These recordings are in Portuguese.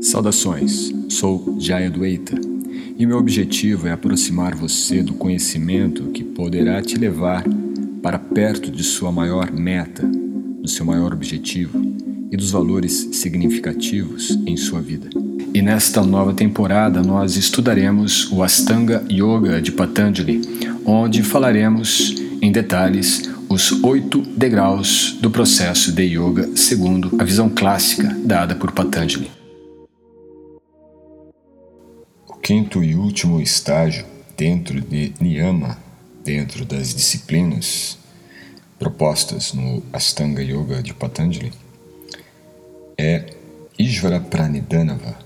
Saudações, sou Jaya Dueita e meu objetivo é aproximar você do conhecimento que poderá te levar para perto de sua maior meta, do seu maior objetivo e dos valores significativos em sua vida. E nesta nova temporada nós estudaremos o Astanga Yoga de Patanjali, onde falaremos em detalhes os oito degraus do processo de yoga segundo a visão clássica dada por Patanjali. Quinto e último estágio dentro de Niyama, dentro das disciplinas propostas no Astanga Yoga de Patanjali, é Ishvara Pranidanava,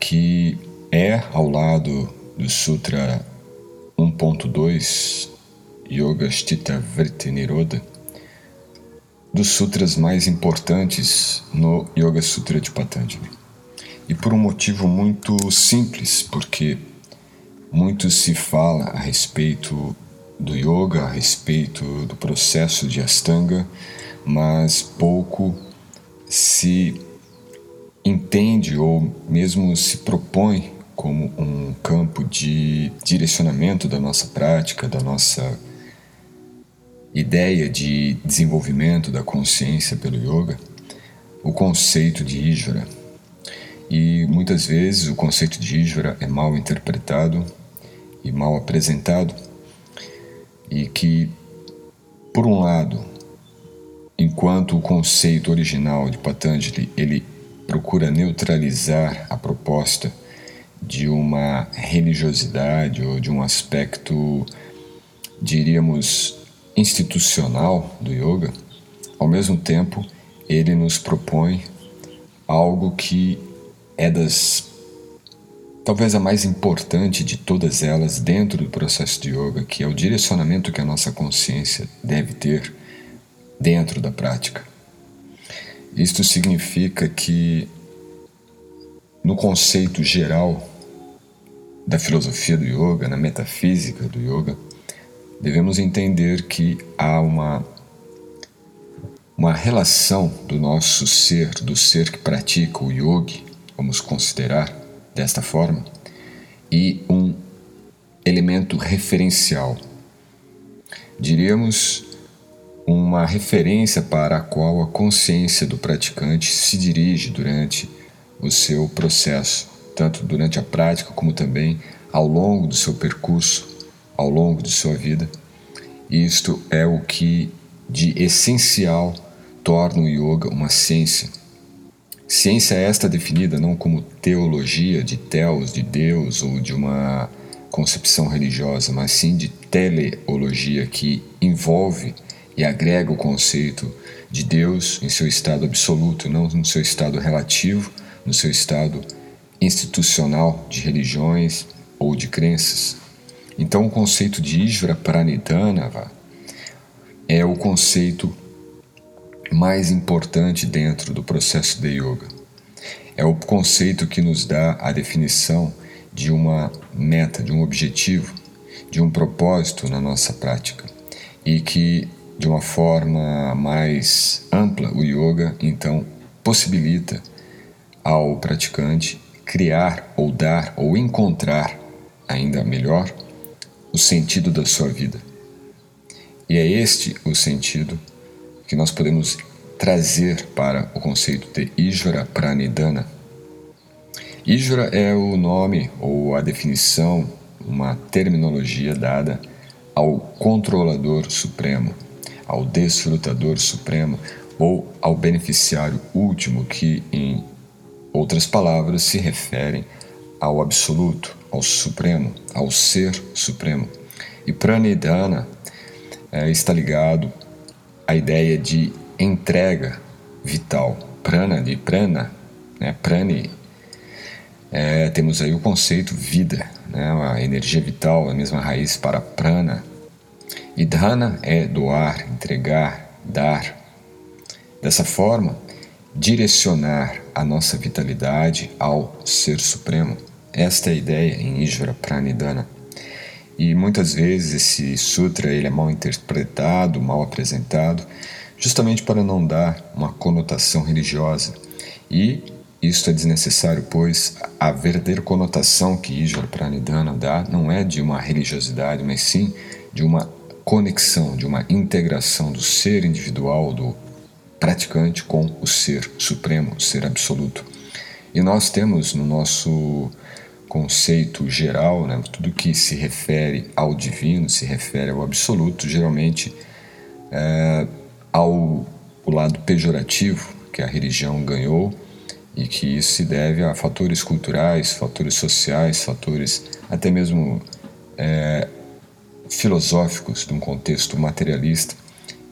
que é ao lado do Sutra 1.2 Yoga Sthita Vritti Niroda, dos sutras mais importantes no Yoga Sutra de Patanjali. E por um motivo muito simples, porque muito se fala a respeito do yoga, a respeito do processo de Astanga, mas pouco se entende ou mesmo se propõe como um campo de direcionamento da nossa prática, da nossa ideia de desenvolvimento da consciência pelo yoga, o conceito de Ishvara. E muitas vezes o conceito de Ishvara é mal interpretado e mal apresentado, e que, por um lado, enquanto o conceito original de Patanjali ele procura neutralizar a proposta de uma religiosidade ou de um aspecto, diríamos, institucional do yoga, ao mesmo tempo ele nos propõe algo que é das talvez a mais importante de todas elas dentro do processo de yoga, que é o direcionamento que a nossa consciência deve ter dentro da prática. Isto significa que no conceito geral da filosofia do yoga, na metafísica do yoga, devemos entender que há uma, uma relação do nosso ser, do ser que pratica o yoga, vamos considerar desta forma, e um elemento referencial. Diríamos uma referência para a qual a consciência do praticante se dirige durante o seu processo, tanto durante a prática como também ao longo do seu percurso ao longo de sua vida. Isto é o que de essencial torna o yoga uma ciência. Ciência esta definida não como teologia de Theos, de Deus ou de uma concepção religiosa, mas sim de teleologia que envolve e agrega o conceito de Deus em seu estado absoluto, não no seu estado relativo, no seu estado institucional de religiões ou de crenças. Então, o conceito de Ishvara Pranidhanava é o conceito mais importante dentro do processo de yoga. É o conceito que nos dá a definição de uma meta, de um objetivo, de um propósito na nossa prática e que, de uma forma mais ampla, o yoga então possibilita ao praticante criar ou dar ou encontrar, ainda melhor, o sentido da sua vida. E é este o sentido que nós podemos trazer para o conceito de Ishvara Pranidhana. Ishvara é o nome ou a definição, uma terminologia dada ao controlador supremo, ao desfrutador supremo ou ao beneficiário último, que, em outras palavras, se referem ao absoluto, ao Supremo, ao Ser Supremo. E Pranidhana é, está ligado à ideia de entrega vital. Prana, de prana, né? prani, é, temos aí o conceito vida, né? a energia vital, a mesma raiz para prana. E dhana é doar, entregar, dar. Dessa forma, direcionar a nossa vitalidade ao Ser Supremo. Esta é a ideia em Ishvara Pranidhana. E muitas vezes esse sutra ele é mal interpretado, mal apresentado, justamente para não dar uma conotação religiosa. E isto é desnecessário, pois a verdadeira conotação que Ishvara Pranidhana dá não é de uma religiosidade, mas sim de uma conexão, de uma integração do ser individual, do praticante com o ser supremo, o ser absoluto. E nós temos no nosso conceito geral, né, tudo que se refere ao divino, se refere ao absoluto, geralmente é, ao o lado pejorativo que a religião ganhou e que isso se deve a fatores culturais, fatores sociais, fatores até mesmo é, filosóficos de um contexto materialista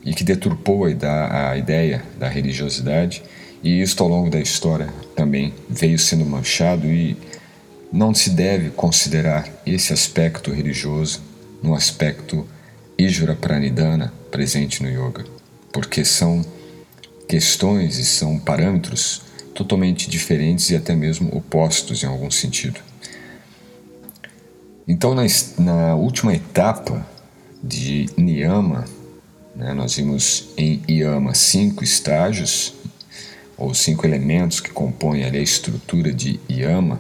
e que deturpou a, ideia da religiosidade. E isso ao longo da história também veio sendo manchado e não se deve considerar esse aspecto religioso no aspecto Ijura Pranidhana presente no yoga, porque são questões e são parâmetros totalmente diferentes e até mesmo opostos em algum sentido. Então, na, na última etapa de Niyama, né, nós vimos em Yama cinco estágios, ou cinco elementos que compõem ali a estrutura de Yama,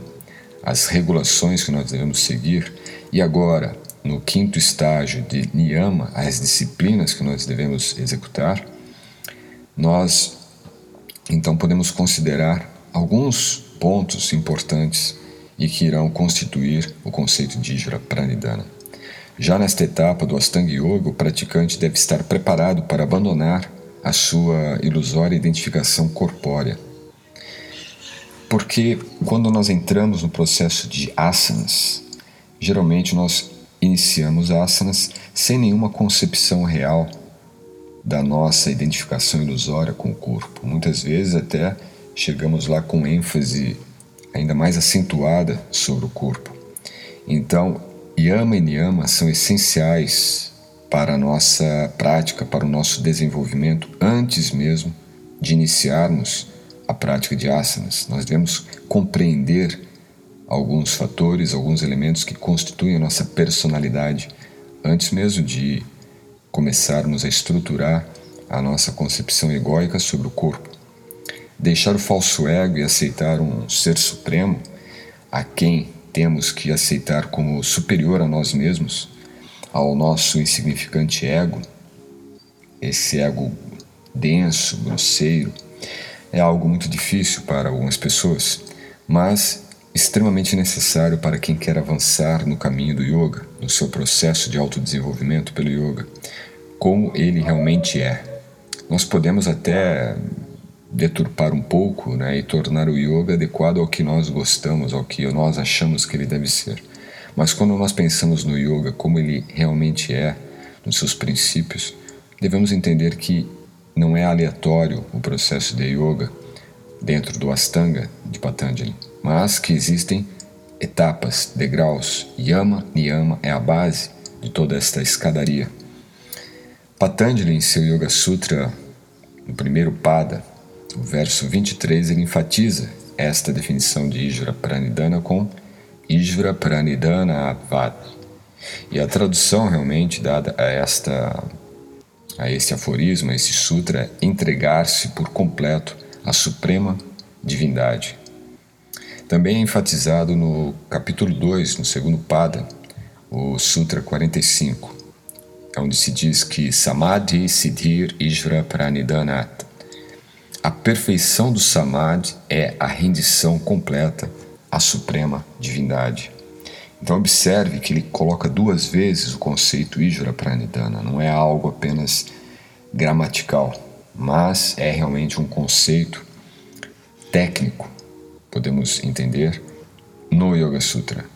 as regulações que nós devemos seguir, e agora, no quinto estágio de Niyama, as disciplinas que nós devemos executar, nós então podemos considerar alguns pontos importantes e que irão constituir o conceito de Ijra Pranidhana. Já nesta etapa do Astanga Yoga, o praticante deve estar preparado para abandonar a sua ilusória identificação corpórea. Porque quando nós entramos no processo de asanas, geralmente nós iniciamos asanas sem nenhuma concepção real da nossa identificação ilusória com o corpo. Muitas vezes até chegamos lá com ênfase ainda mais acentuada sobre o corpo. Então, Yama e Niyama são essenciais para a nossa prática, para o nosso desenvolvimento, antes mesmo de iniciarmos a prática de asanas. Nós devemos compreender alguns fatores, alguns elementos que constituem a nossa personalidade antes mesmo de começarmos a estruturar a nossa concepção egóica sobre o corpo. Deixar o falso ego e aceitar um ser supremo a quem temos que aceitar como superior a nós mesmos, ao nosso insignificante ego, esse ego denso, grosseiro, é algo muito difícil para algumas pessoas, mas extremamente necessário para quem quer avançar no caminho do yoga, no seu processo de autodesenvolvimento pelo yoga, como ele realmente é. Nós podemos até deturpar um pouco né, e tornar o yoga adequado ao que nós gostamos, ao que nós achamos que ele deve ser. Mas quando nós pensamos no yoga como ele realmente é, nos seus princípios, devemos entender que não é aleatório o processo de yoga dentro do Astanga de Patanjali, mas que existem etapas, degraus. Yama, Niyama é a base de toda esta escadaria. Patanjali, em seu Yoga Sutra, no primeiro pada, o verso 23, ele enfatiza esta definição de Ijvara Pranidhana com Ijvara Pranidhana Avad. E a tradução realmente dada a esta a este aforismo, a esse sutra, entregar-se por completo à suprema divindade. Também é enfatizado no capítulo 2, no segundo pada, o Sutra 45, onde se diz que Samadhi Siddhir Ishvara Pranidhanat a perfeição do samadhi é a rendição completa à suprema divindade. Então observe que ele coloca duas vezes o conceito Ijvara Pranidhana, não é algo apenas gramatical, mas é realmente um conceito técnico, podemos entender, no Yoga Sutra.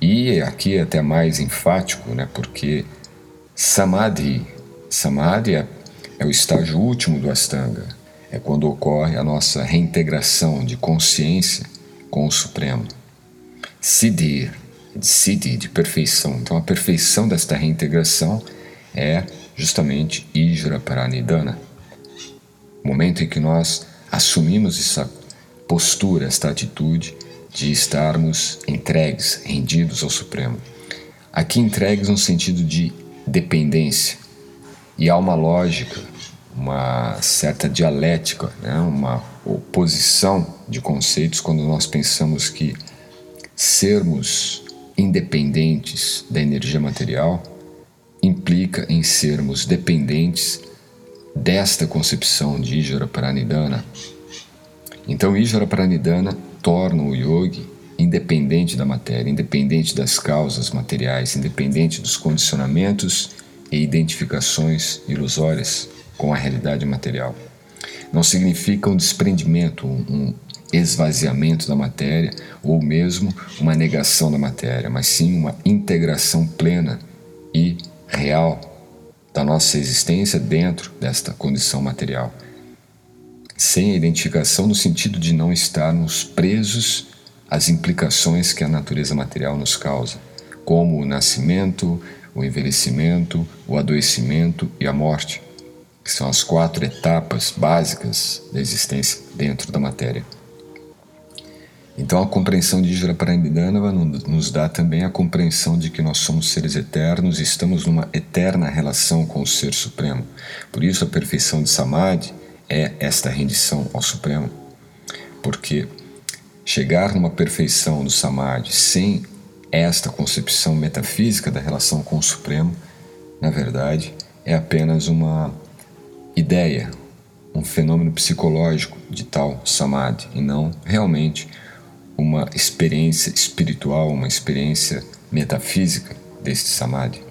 E aqui é até mais enfático, né, porque Samadhi, Samadhi é, é o estágio último do Astanga, é quando ocorre a nossa reintegração de consciência com o Supremo. Siddhi, de Siddhi, de perfeição. Então, a perfeição desta reintegração é justamente Ijra Paranidana. O momento em que nós assumimos essa postura, esta atitude de estarmos entregues, rendidos ao Supremo. Aqui entregues no sentido de dependência. E há uma lógica uma certa dialética, né? uma oposição de conceitos quando nós pensamos que sermos independentes da energia material implica em sermos dependentes desta concepção de Ijara Pranidhana. Então, Ijara Pranidhana torna o yogi independente da matéria, independente das causas materiais, independente dos condicionamentos e identificações ilusórias com a realidade material. Não significa um desprendimento, um esvaziamento da matéria ou mesmo uma negação da matéria, mas sim uma integração plena e real da nossa existência dentro desta condição material. Sem a identificação no sentido de não estarmos presos às implicações que a natureza material nos causa, como o nascimento, o envelhecimento, o adoecimento e a morte que são as quatro etapas básicas da existência dentro da matéria. Então, a compreensão de Ijra Paramidanava nos dá também a compreensão de que nós somos seres eternos e estamos numa eterna relação com o Ser Supremo. Por isso, a perfeição de Samadhi é esta rendição ao Supremo. Porque chegar numa perfeição do Samadhi sem esta concepção metafísica da relação com o Supremo, na verdade, é apenas uma ideia, um fenômeno psicológico de tal samadhi e não realmente uma experiência espiritual, uma experiência metafísica deste samadhi.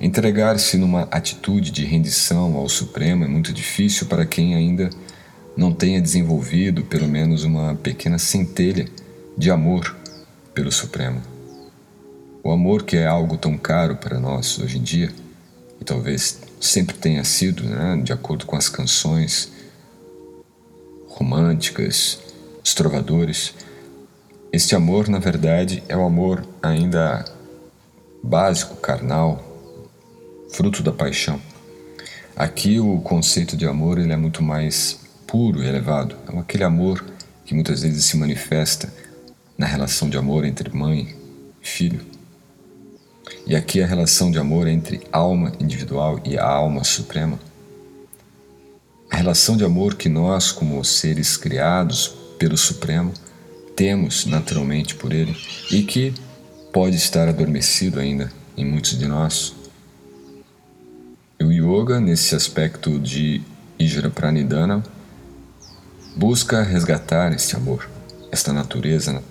Entregar-se numa atitude de rendição ao Supremo é muito difícil para quem ainda não tenha desenvolvido pelo menos uma pequena centelha de amor pelo Supremo. O amor que é algo tão caro para nós hoje em dia, e talvez sempre tenha sido, né, de acordo com as canções românticas, os trovadores. Este amor, na verdade, é o amor ainda básico, carnal, fruto da paixão. Aqui o conceito de amor ele é muito mais puro e elevado. É aquele amor que muitas vezes se manifesta na relação de amor entre mãe e filho. E aqui a relação de amor entre alma individual e a alma suprema. A relação de amor que nós, como seres criados pelo Supremo, temos naturalmente por Ele e que pode estar adormecido ainda em muitos de nós. O yoga, nesse aspecto de Ijra Pranidhana, busca resgatar este amor, esta natureza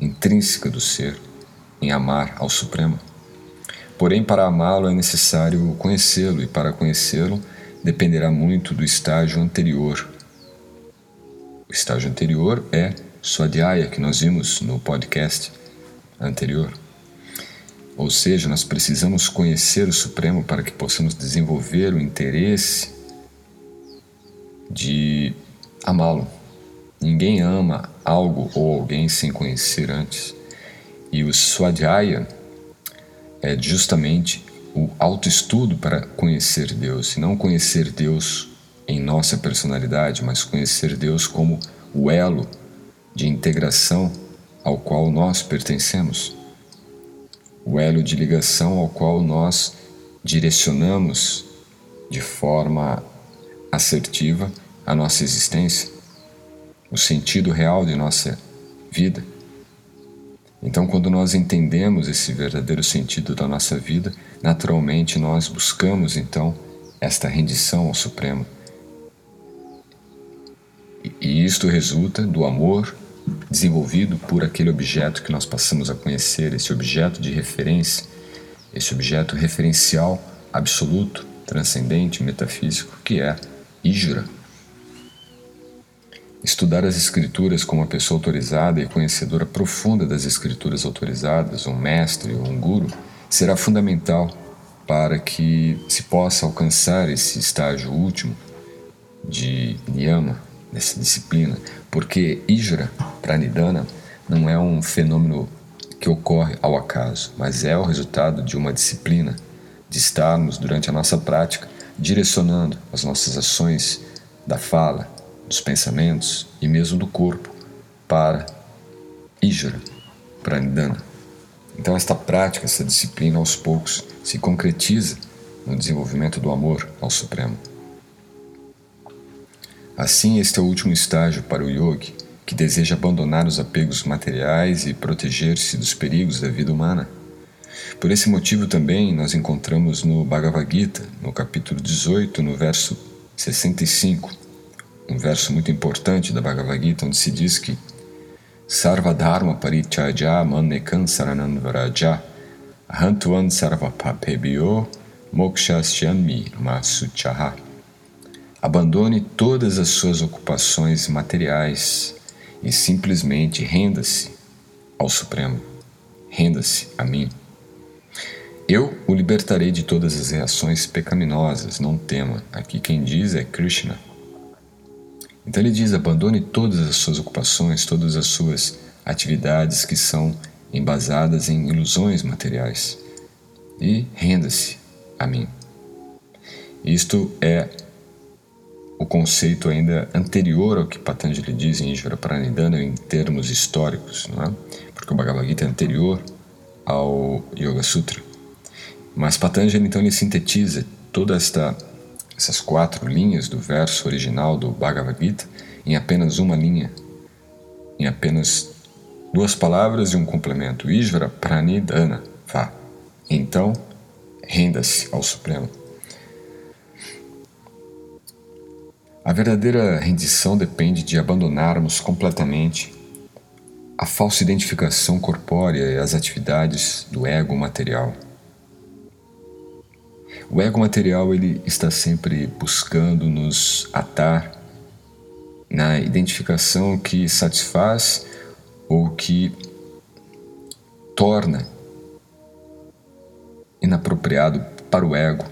intrínseca do ser, em amar ao Supremo. Porém, para amá-lo é necessário conhecê-lo, e para conhecê-lo dependerá muito do estágio anterior. O estágio anterior é Swadhyaya, que nós vimos no podcast anterior. Ou seja, nós precisamos conhecer o Supremo para que possamos desenvolver o interesse de amá-lo. Ninguém ama algo ou alguém sem conhecer antes. E o Swadhyaya é justamente o autoestudo para conhecer Deus, e não conhecer Deus em nossa personalidade, mas conhecer Deus como o elo de integração ao qual nós pertencemos, o elo de ligação ao qual nós direcionamos de forma assertiva a nossa existência, o sentido real de nossa vida. Então, quando nós entendemos esse verdadeiro sentido da nossa vida, naturalmente nós buscamos então esta rendição ao Supremo. E isto resulta do amor desenvolvido por aquele objeto que nós passamos a conhecer, esse objeto de referência, esse objeto referencial absoluto, transcendente, metafísico, que é Ijra. Estudar as Escrituras com uma pessoa autorizada e conhecedora profunda das Escrituras autorizadas, um mestre ou um guru, será fundamental para que se possa alcançar esse estágio último de niyama, dessa disciplina, porque Ijra, pranidhana, não é um fenômeno que ocorre ao acaso, mas é o resultado de uma disciplina, de estarmos durante a nossa prática direcionando as nossas ações da fala, dos pensamentos e mesmo do corpo para Ijara, para Nidana. Então, esta prática, essa disciplina, aos poucos se concretiza no desenvolvimento do amor ao Supremo. Assim, este é o último estágio para o yogi, que deseja abandonar os apegos materiais e proteger-se dos perigos da vida humana. Por esse motivo também nós encontramos no Bhagavad Gita, no capítulo 18, no verso 65, um verso muito importante da Bhagavad Gita, onde se diz que Sarvadharma parichaja mannekan sarananvaraja hantuan sarvapapebhyo mokshasyanmi masuchaha Abandone todas as suas ocupações materiais e simplesmente renda-se ao Supremo. Renda-se a mim. Eu o libertarei de todas as reações pecaminosas, não tema. Aqui quem diz é Krishna. Então ele diz: abandone todas as suas ocupações, todas as suas atividades que são embasadas em ilusões materiais e renda-se a mim. Isto é o conceito ainda anterior ao que Patanjali diz em Ishvara Pranidhana em termos históricos, não é? porque o Bhagavad Gita é anterior ao Yoga Sutra. Mas Patanjali então ele sintetiza toda esta essas quatro linhas do verso original do Bhagavad Gita em apenas uma linha, em apenas duas palavras e um complemento. Ishvara Pranidhana, vá. Então, renda-se ao Supremo. A verdadeira rendição depende de abandonarmos completamente a falsa identificação corpórea e as atividades do ego material. O ego material ele está sempre buscando nos atar na identificação que satisfaz ou que torna inapropriado para o ego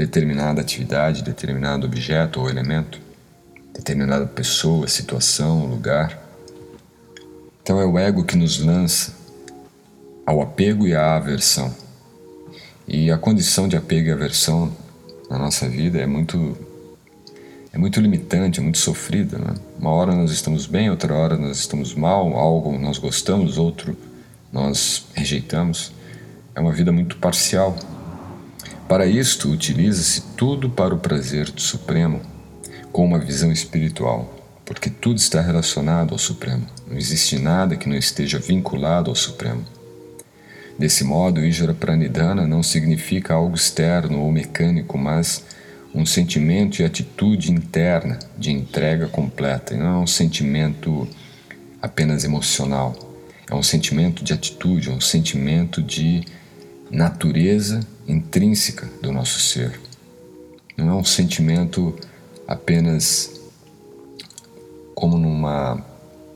determinada atividade, determinado objeto ou elemento, determinada pessoa, situação, lugar. Então é o ego que nos lança ao apego e à aversão. E a condição de apego e aversão na nossa vida é muito é muito limitante, é muito sofrida. Né? Uma hora nós estamos bem, outra hora nós estamos mal, algo nós gostamos, outro nós rejeitamos. É uma vida muito parcial. Para isto, utiliza-se tudo para o prazer do Supremo, com uma visão espiritual, porque tudo está relacionado ao Supremo. Não existe nada que não esteja vinculado ao Supremo. Desse modo, Ijara Pranidhana não significa algo externo ou mecânico, mas um sentimento e atitude interna de entrega completa, não é um sentimento apenas emocional. É um sentimento de atitude, é um sentimento de natureza intrínseca do nosso ser. Não é um sentimento apenas como numa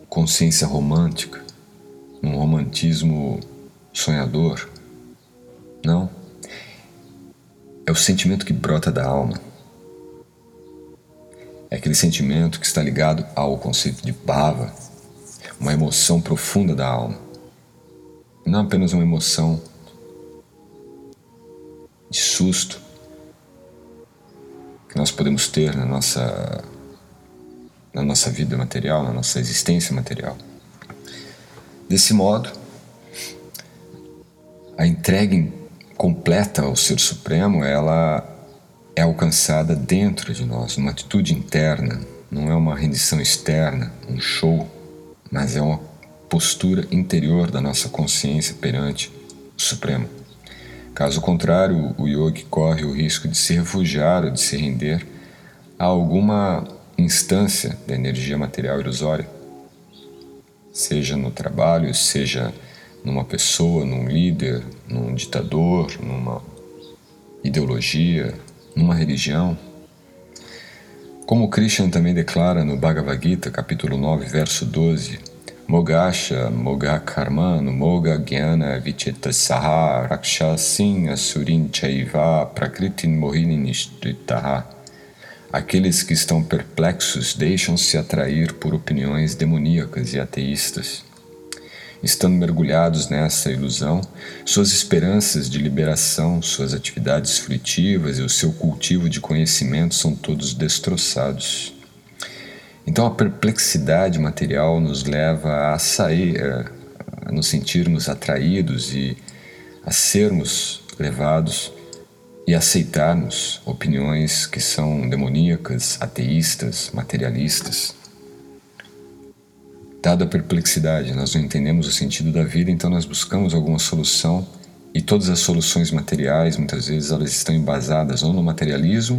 consciência romântica, num romantismo sonhador. Não. É o sentimento que brota da alma. É aquele sentimento que está ligado ao conceito de bhava, uma emoção profunda da alma. Não apenas uma emoção de susto que nós podemos ter na nossa, na nossa vida material, na nossa existência material. Desse modo, a entrega completa ao Ser Supremo, ela é alcançada dentro de nós, numa atitude interna, não é uma rendição externa, um show, mas é uma postura interior da nossa consciência perante o Supremo. Caso contrário, o yogi corre o risco de se refugiar ou de se render a alguma instância da energia material ilusória, seja no trabalho, seja numa pessoa, num líder, num ditador, numa ideologia, numa religião. Como Krishna também declara no Bhagavad Gita, capítulo 9, verso 12, Mogasha, Mogakarman, Moga Gyana Vichetasaha, Rakshasin, Asurin Chaiva, Prakritin Mohininishtritaha. Aqueles que estão perplexos deixam-se atrair por opiniões demoníacas e ateístas. Estando mergulhados nessa ilusão, suas esperanças de liberação, suas atividades fruitivas e o seu cultivo de conhecimento são todos destroçados. Então a perplexidade material nos leva a sair, a nos sentirmos atraídos e a sermos levados e aceitarmos opiniões que são demoníacas, ateístas, materialistas. Dada a perplexidade, nós não entendemos o sentido da vida, então nós buscamos alguma solução e todas as soluções materiais, muitas vezes, elas estão embasadas ou no materialismo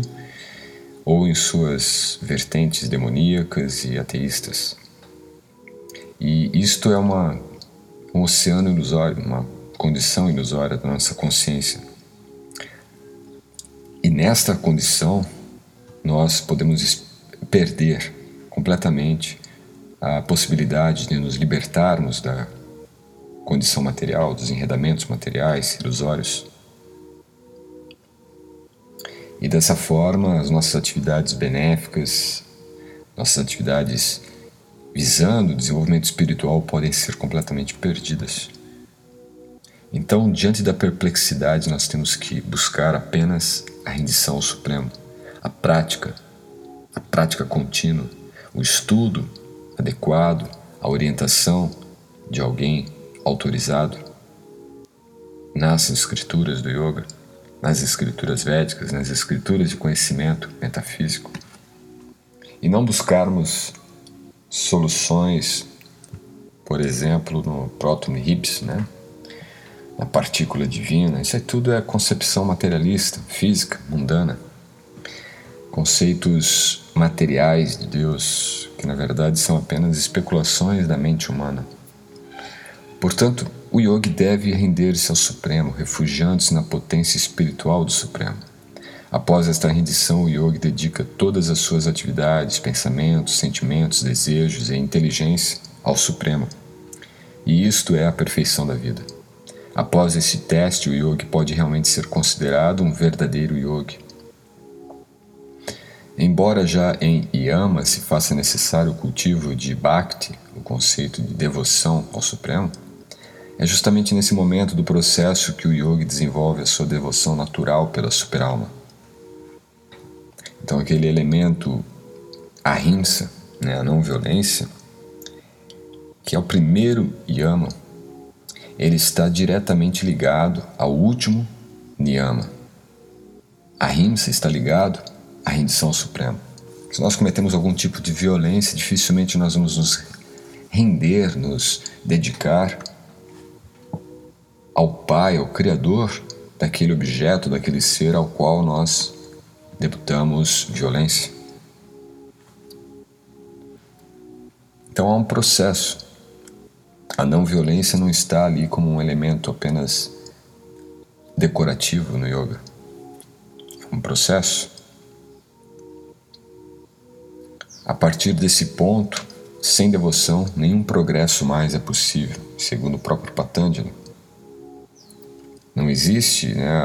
ou em suas vertentes demoníacas e ateístas. E isto é uma, um oceano ilusório, uma condição ilusória da nossa consciência. E nesta condição, nós podemos perder completamente a possibilidade de nos libertarmos da condição material, dos enredamentos materiais ilusórios. E dessa forma, as nossas atividades benéficas, nossas atividades visando o desenvolvimento espiritual podem ser completamente perdidas. Então, diante da perplexidade, nós temos que buscar apenas a rendição ao Supremo, a prática, a prática contínua, o estudo adequado, a orientação de alguém autorizado. Nas escrituras do yoga, nas escrituras védicas, nas escrituras de conhecimento metafísico. E não buscarmos soluções, por exemplo, no próton hips, né? na partícula divina. Isso aí tudo é concepção materialista, física, mundana. Conceitos materiais de Deus, que na verdade são apenas especulações da mente humana. Portanto, o yogi deve render-se ao Supremo, refugiando-se na potência espiritual do Supremo. Após esta rendição, o yogi dedica todas as suas atividades, pensamentos, sentimentos, desejos e inteligência ao Supremo. E isto é a perfeição da vida. Após esse teste, o yogi pode realmente ser considerado um verdadeiro yogi. Embora já em Yama se faça necessário o cultivo de Bhakti, o conceito de devoção ao Supremo, é justamente nesse momento do processo que o yogi desenvolve a sua devoção natural pela superalma. Então, aquele elemento ahimsa, né, a não violência, que é o primeiro yama, ele está diretamente ligado ao último niyama. Ahimsa está ligado à rendição suprema. Se nós cometemos algum tipo de violência, dificilmente nós vamos nos render, nos dedicar ao Pai, ao Criador daquele objeto, daquele ser ao qual nós debutamos violência. Então há um processo. A não violência não está ali como um elemento apenas decorativo no yoga. É um processo. A partir desse ponto, sem devoção, nenhum progresso mais é possível, segundo o próprio Patanjali. Não existe né,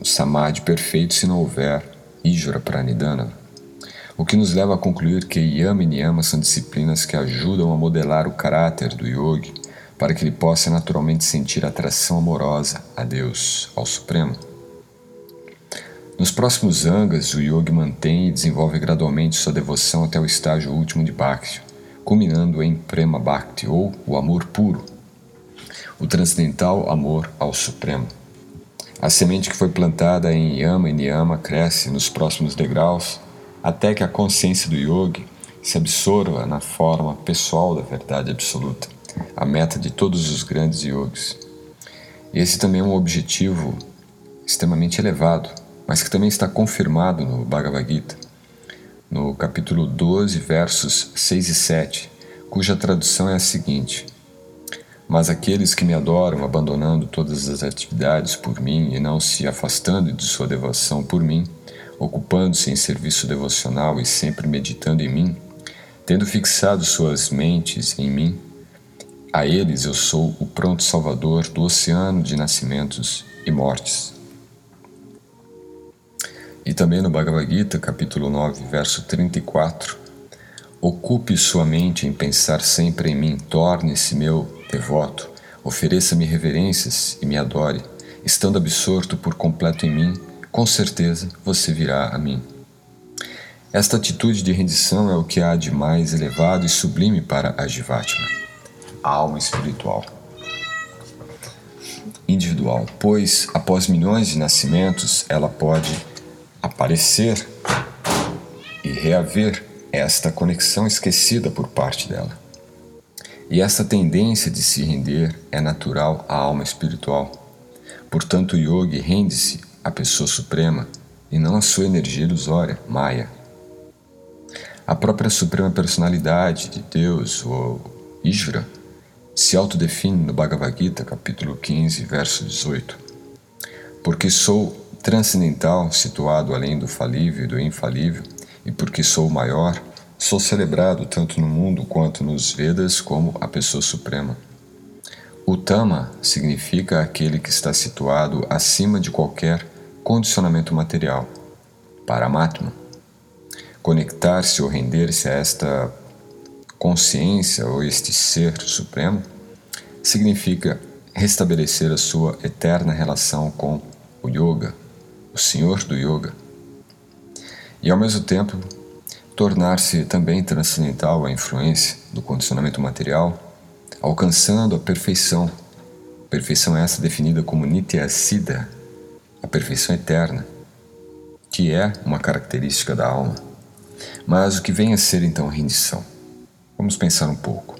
o samadhi perfeito se não houver Ijura Pranidhana, o que nos leva a concluir que Yama e Niyama são disciplinas que ajudam a modelar o caráter do yogi para que ele possa naturalmente sentir atração amorosa a Deus, ao Supremo. Nos próximos angas, o yogi mantém e desenvolve gradualmente sua devoção até o estágio último de Bhakti, culminando em Prema Bhakti, ou o amor puro, o transcendental amor ao Supremo. A semente que foi plantada em Yama e Niyama cresce nos próximos degraus até que a consciência do yogi se absorva na forma pessoal da verdade absoluta, a meta de todos os grandes yogis. Esse também é um objetivo extremamente elevado, mas que também está confirmado no Bhagavad Gita, no capítulo 12, versos 6 e 7, cuja tradução é a seguinte: mas aqueles que me adoram, abandonando todas as atividades por mim e não se afastando de sua devoção por mim, ocupando-se em serviço devocional e sempre meditando em mim, tendo fixado suas mentes em mim, a eles eu sou o pronto salvador do oceano de nascimentos e mortes. E também no Bhagavad Gita, capítulo 9, verso 34, Ocupe sua mente em pensar sempre em mim, torne-se meu devoto, ofereça-me reverências e me adore. Estando absorto por completo em mim, com certeza você virá a mim. Esta atitude de rendição é o que há de mais elevado e sublime para a Jivatma, a alma espiritual. individual, pois após milhões de nascimentos ela pode aparecer e reaver esta conexão esquecida por parte dela. E essa tendência de se render é natural à alma espiritual. Portanto, o yogi rende-se à pessoa suprema e não à sua energia ilusória, Maya. A própria suprema personalidade de Deus, ou Ishvara, se autodefine no Bhagavad Gita, capítulo 15, verso 18. Porque sou transcendental, situado além do falível e do infalível, e porque sou maior, sou celebrado tanto no mundo quanto nos Vedas como a pessoa suprema. Tama significa aquele que está situado acima de qualquer condicionamento material. Paramatma. Conectar-se ou render-se a esta consciência ou este ser supremo significa restabelecer a sua eterna relação com o yoga, o Senhor do Yoga, e ao mesmo tempo tornar-se também transcendental à influência do condicionamento material, alcançando a perfeição. Perfeição essa definida como Nitya Siddha, a perfeição eterna, que é uma característica da alma. Mas o que vem a ser então rendição? Vamos pensar um pouco.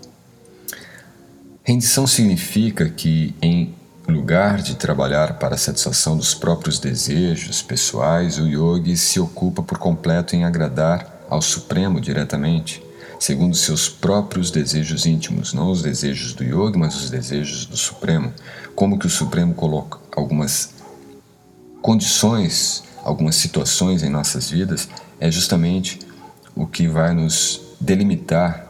Rendição significa que, em lugar de trabalhar para a satisfação dos próprios desejos pessoais, o yogi se ocupa por completo em agradar ao Supremo diretamente, segundo seus próprios desejos íntimos, não os desejos do yogi, mas os desejos do Supremo. Como que o Supremo coloca algumas condições, algumas situações em nossas vidas, é justamente o que vai nos delimitar,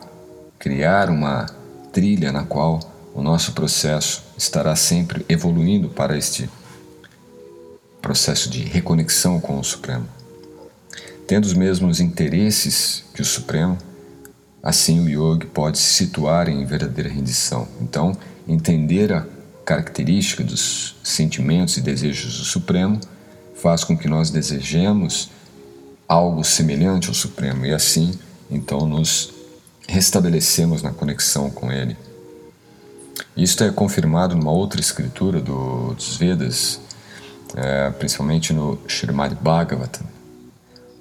criar uma trilha na qual o nosso processo estará sempre evoluindo para este processo de reconexão com o Supremo. Tendo os mesmos interesses que o Supremo, assim o yogi pode se situar em verdadeira rendição. Então, entender a característica dos sentimentos e desejos do Supremo faz com que nós desejemos algo semelhante ao Supremo e assim, então, nos restabelecemos na conexão com Ele. Isto é confirmado numa outra escritura do, dos Vedas, é, principalmente no Srimad Bhagavatam,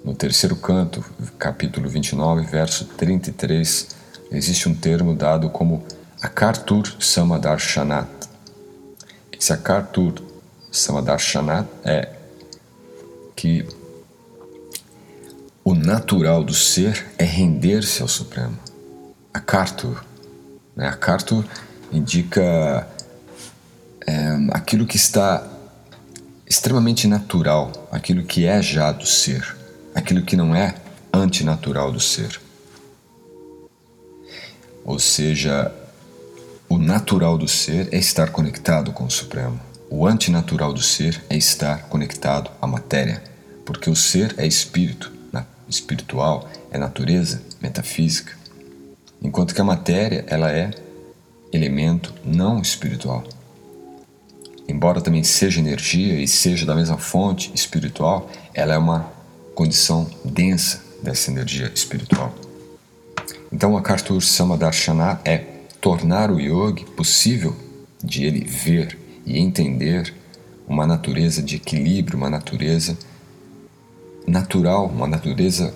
no terceiro canto, capítulo 29, verso 33, existe um termo dado como Akartur Samadarshanat. Esse Akartur Samadarshanat é que o natural do ser é render-se ao Supremo. Akartur. Né? Akartur indica é, aquilo que está extremamente natural, aquilo que é já do ser, aquilo que não é antinatural do ser. Ou seja, o natural do ser é estar conectado com o Supremo. O antinatural do ser é estar conectado à matéria, porque o ser é espírito, espiritual, é natureza, metafísica, enquanto que a matéria ela é elemento não espiritual. Embora também seja energia e seja da mesma fonte espiritual, ela é uma condição densa dessa energia espiritual. Então, a Kartur Samadarshana é tornar o yogi possível de ele ver e entender uma natureza de equilíbrio, uma natureza natural, uma natureza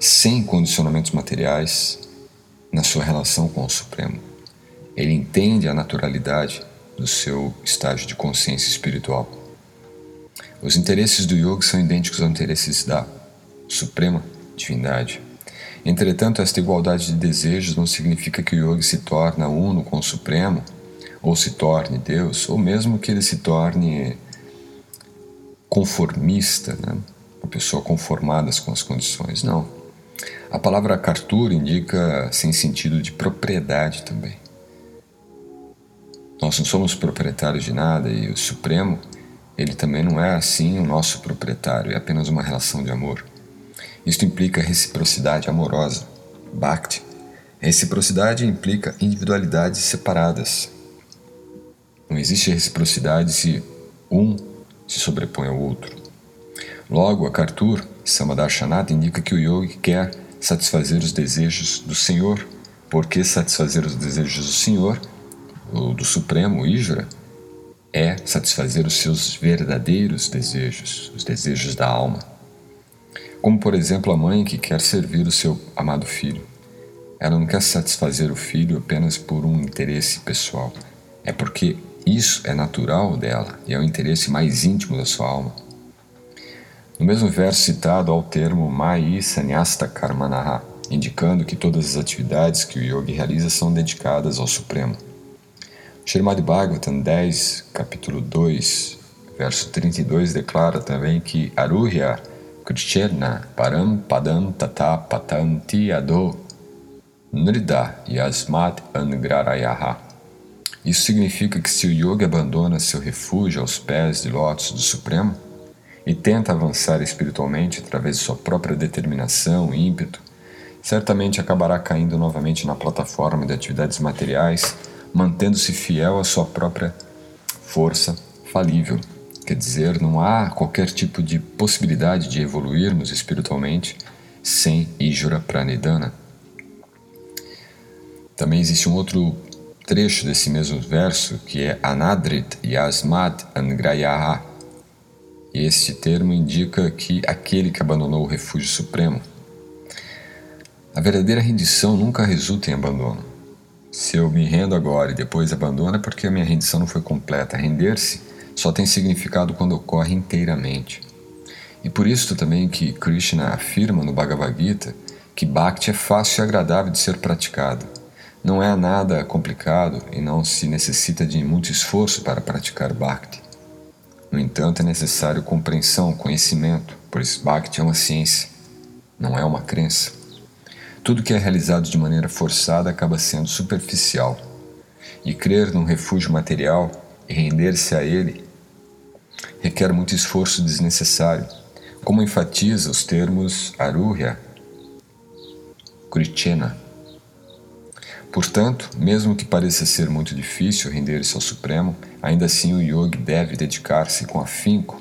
sem condicionamentos materiais na sua relação com o Supremo. Ele entende a naturalidade do seu estágio de consciência espiritual. Os interesses do yoga são idênticos aos interesses da suprema divindade. Entretanto, esta igualdade de desejos não significa que o yogi se torna uno com o Supremo, ou se torne Deus, ou mesmo que ele se torne conformista, né? uma pessoa conformada com as condições. Não. A palavra cartura indica sem sentido de propriedade também. Nós não somos proprietários de nada e o Supremo, ele também não é assim o nosso proprietário, é apenas uma relação de amor. Isto implica reciprocidade amorosa, Bhakti. Reciprocidade implica individualidades separadas. Não existe reciprocidade se um se sobrepõe ao outro. Logo, a Kartur, Samadarshanath, indica que o yogi quer satisfazer os desejos do Senhor, porque satisfazer os desejos do Senhor o do Supremo, Ijra, é satisfazer os seus verdadeiros desejos, os desejos da alma. Como, por exemplo, a mãe que quer servir o seu amado filho. Ela não quer satisfazer o filho apenas por um interesse pessoal. É porque isso é natural dela e é o interesse mais íntimo da sua alma. No mesmo verso citado há o termo Mai Sanyasta Karmanaha, indicando que todas as atividades que o yogi realiza são dedicadas ao Supremo. Srimad Bhagavatam 10, capítulo 2, verso 32 declara também que Aruhya Krishna Param Padam Tata Patanti Ado Nrida Yasmat Angrarayaha. Isso significa que se o yogi abandona seu refúgio aos pés de lótus do Supremo e tenta avançar espiritualmente através de sua própria determinação e ímpeto, certamente acabará caindo novamente na plataforma de atividades materiais mantendo-se fiel à sua própria força falível. Quer dizer, não há qualquer tipo de possibilidade de evoluirmos espiritualmente sem Ijura Pranidhana. Também existe um outro trecho desse mesmo verso que é Anadrit Yasmad Angrayaha. E este termo indica que aquele que abandonou o refúgio supremo. A verdadeira rendição nunca resulta em abandono. Se eu me rendo agora e depois abandono é porque a minha rendição não foi completa. Render-se só tem significado quando ocorre inteiramente. E por isso também que Krishna afirma no Bhagavad Gita que Bhakti é fácil e agradável de ser praticado. Não é nada complicado e não se necessita de muito esforço para praticar Bhakti. No entanto, é necessário compreensão, conhecimento, pois Bhakti é uma ciência, não é uma crença. Tudo que é realizado de maneira forçada acaba sendo superficial. E crer num refúgio material e render-se a ele requer muito esforço desnecessário, como enfatiza os termos Aruhya, Krichena. Portanto, mesmo que pareça ser muito difícil render-se ao Supremo, ainda assim o yogi deve dedicar-se com afinco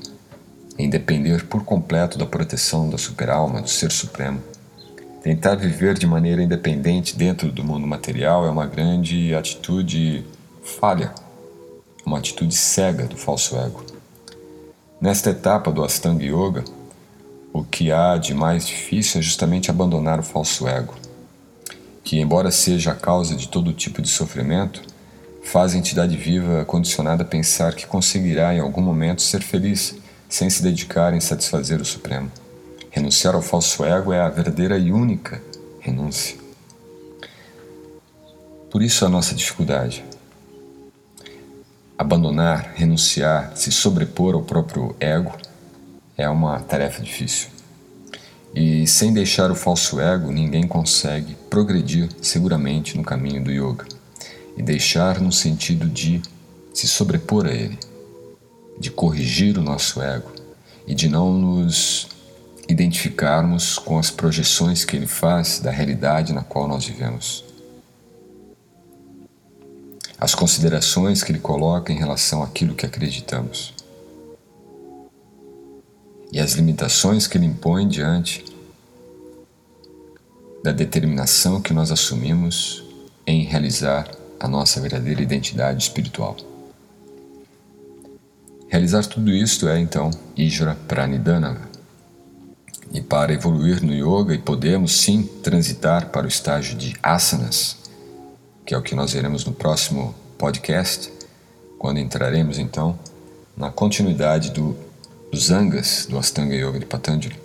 em depender por completo da proteção da superalma, do Ser Supremo. Tentar viver de maneira independente dentro do mundo material é uma grande atitude falha, uma atitude cega do falso ego. Nesta etapa do Astanga Yoga, o que há de mais difícil é justamente abandonar o falso ego, que, embora seja a causa de todo tipo de sofrimento, faz a entidade viva condicionada pensar que conseguirá em algum momento ser feliz sem se dedicar em satisfazer o Supremo. Renunciar ao falso ego é a verdadeira e única renúncia. Por isso a nossa dificuldade. Abandonar, renunciar, se sobrepor ao próprio ego é uma tarefa difícil. E sem deixar o falso ego, ninguém consegue progredir seguramente no caminho do yoga. E deixar no sentido de se sobrepor a ele, de corrigir o nosso ego e de não nos identificarmos com as projeções que ele faz da realidade na qual nós vivemos. As considerações que ele coloca em relação àquilo que acreditamos. E as limitações que ele impõe diante da determinação que nós assumimos em realizar a nossa verdadeira identidade espiritual. Realizar tudo isto é então Ijra Pranidhana, e para evoluir no yoga e podemos sim transitar para o estágio de asanas, que é o que nós veremos no próximo podcast, quando entraremos então na continuidade do, dos angas do Astanga Yoga de Patanjali.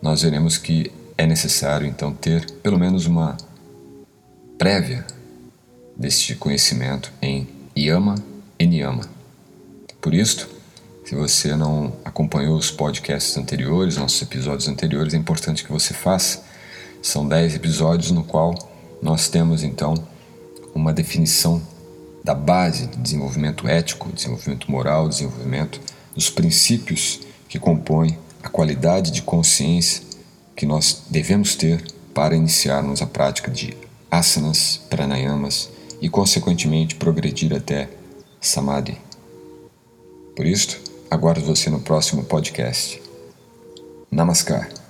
Nós veremos que é necessário então ter pelo menos uma prévia deste conhecimento em Yama e Niyama. Por isto, se você não acompanhou os podcasts anteriores, nossos episódios anteriores, é importante que você faça. São 10 episódios no qual nós temos então uma definição da base do desenvolvimento ético, desenvolvimento moral, desenvolvimento dos princípios que compõem a qualidade de consciência que nós devemos ter para iniciarmos a prática de asanas, pranayamas e, consequentemente, progredir até samadhi. Por isso, Aguardo você no próximo podcast. Namaskar.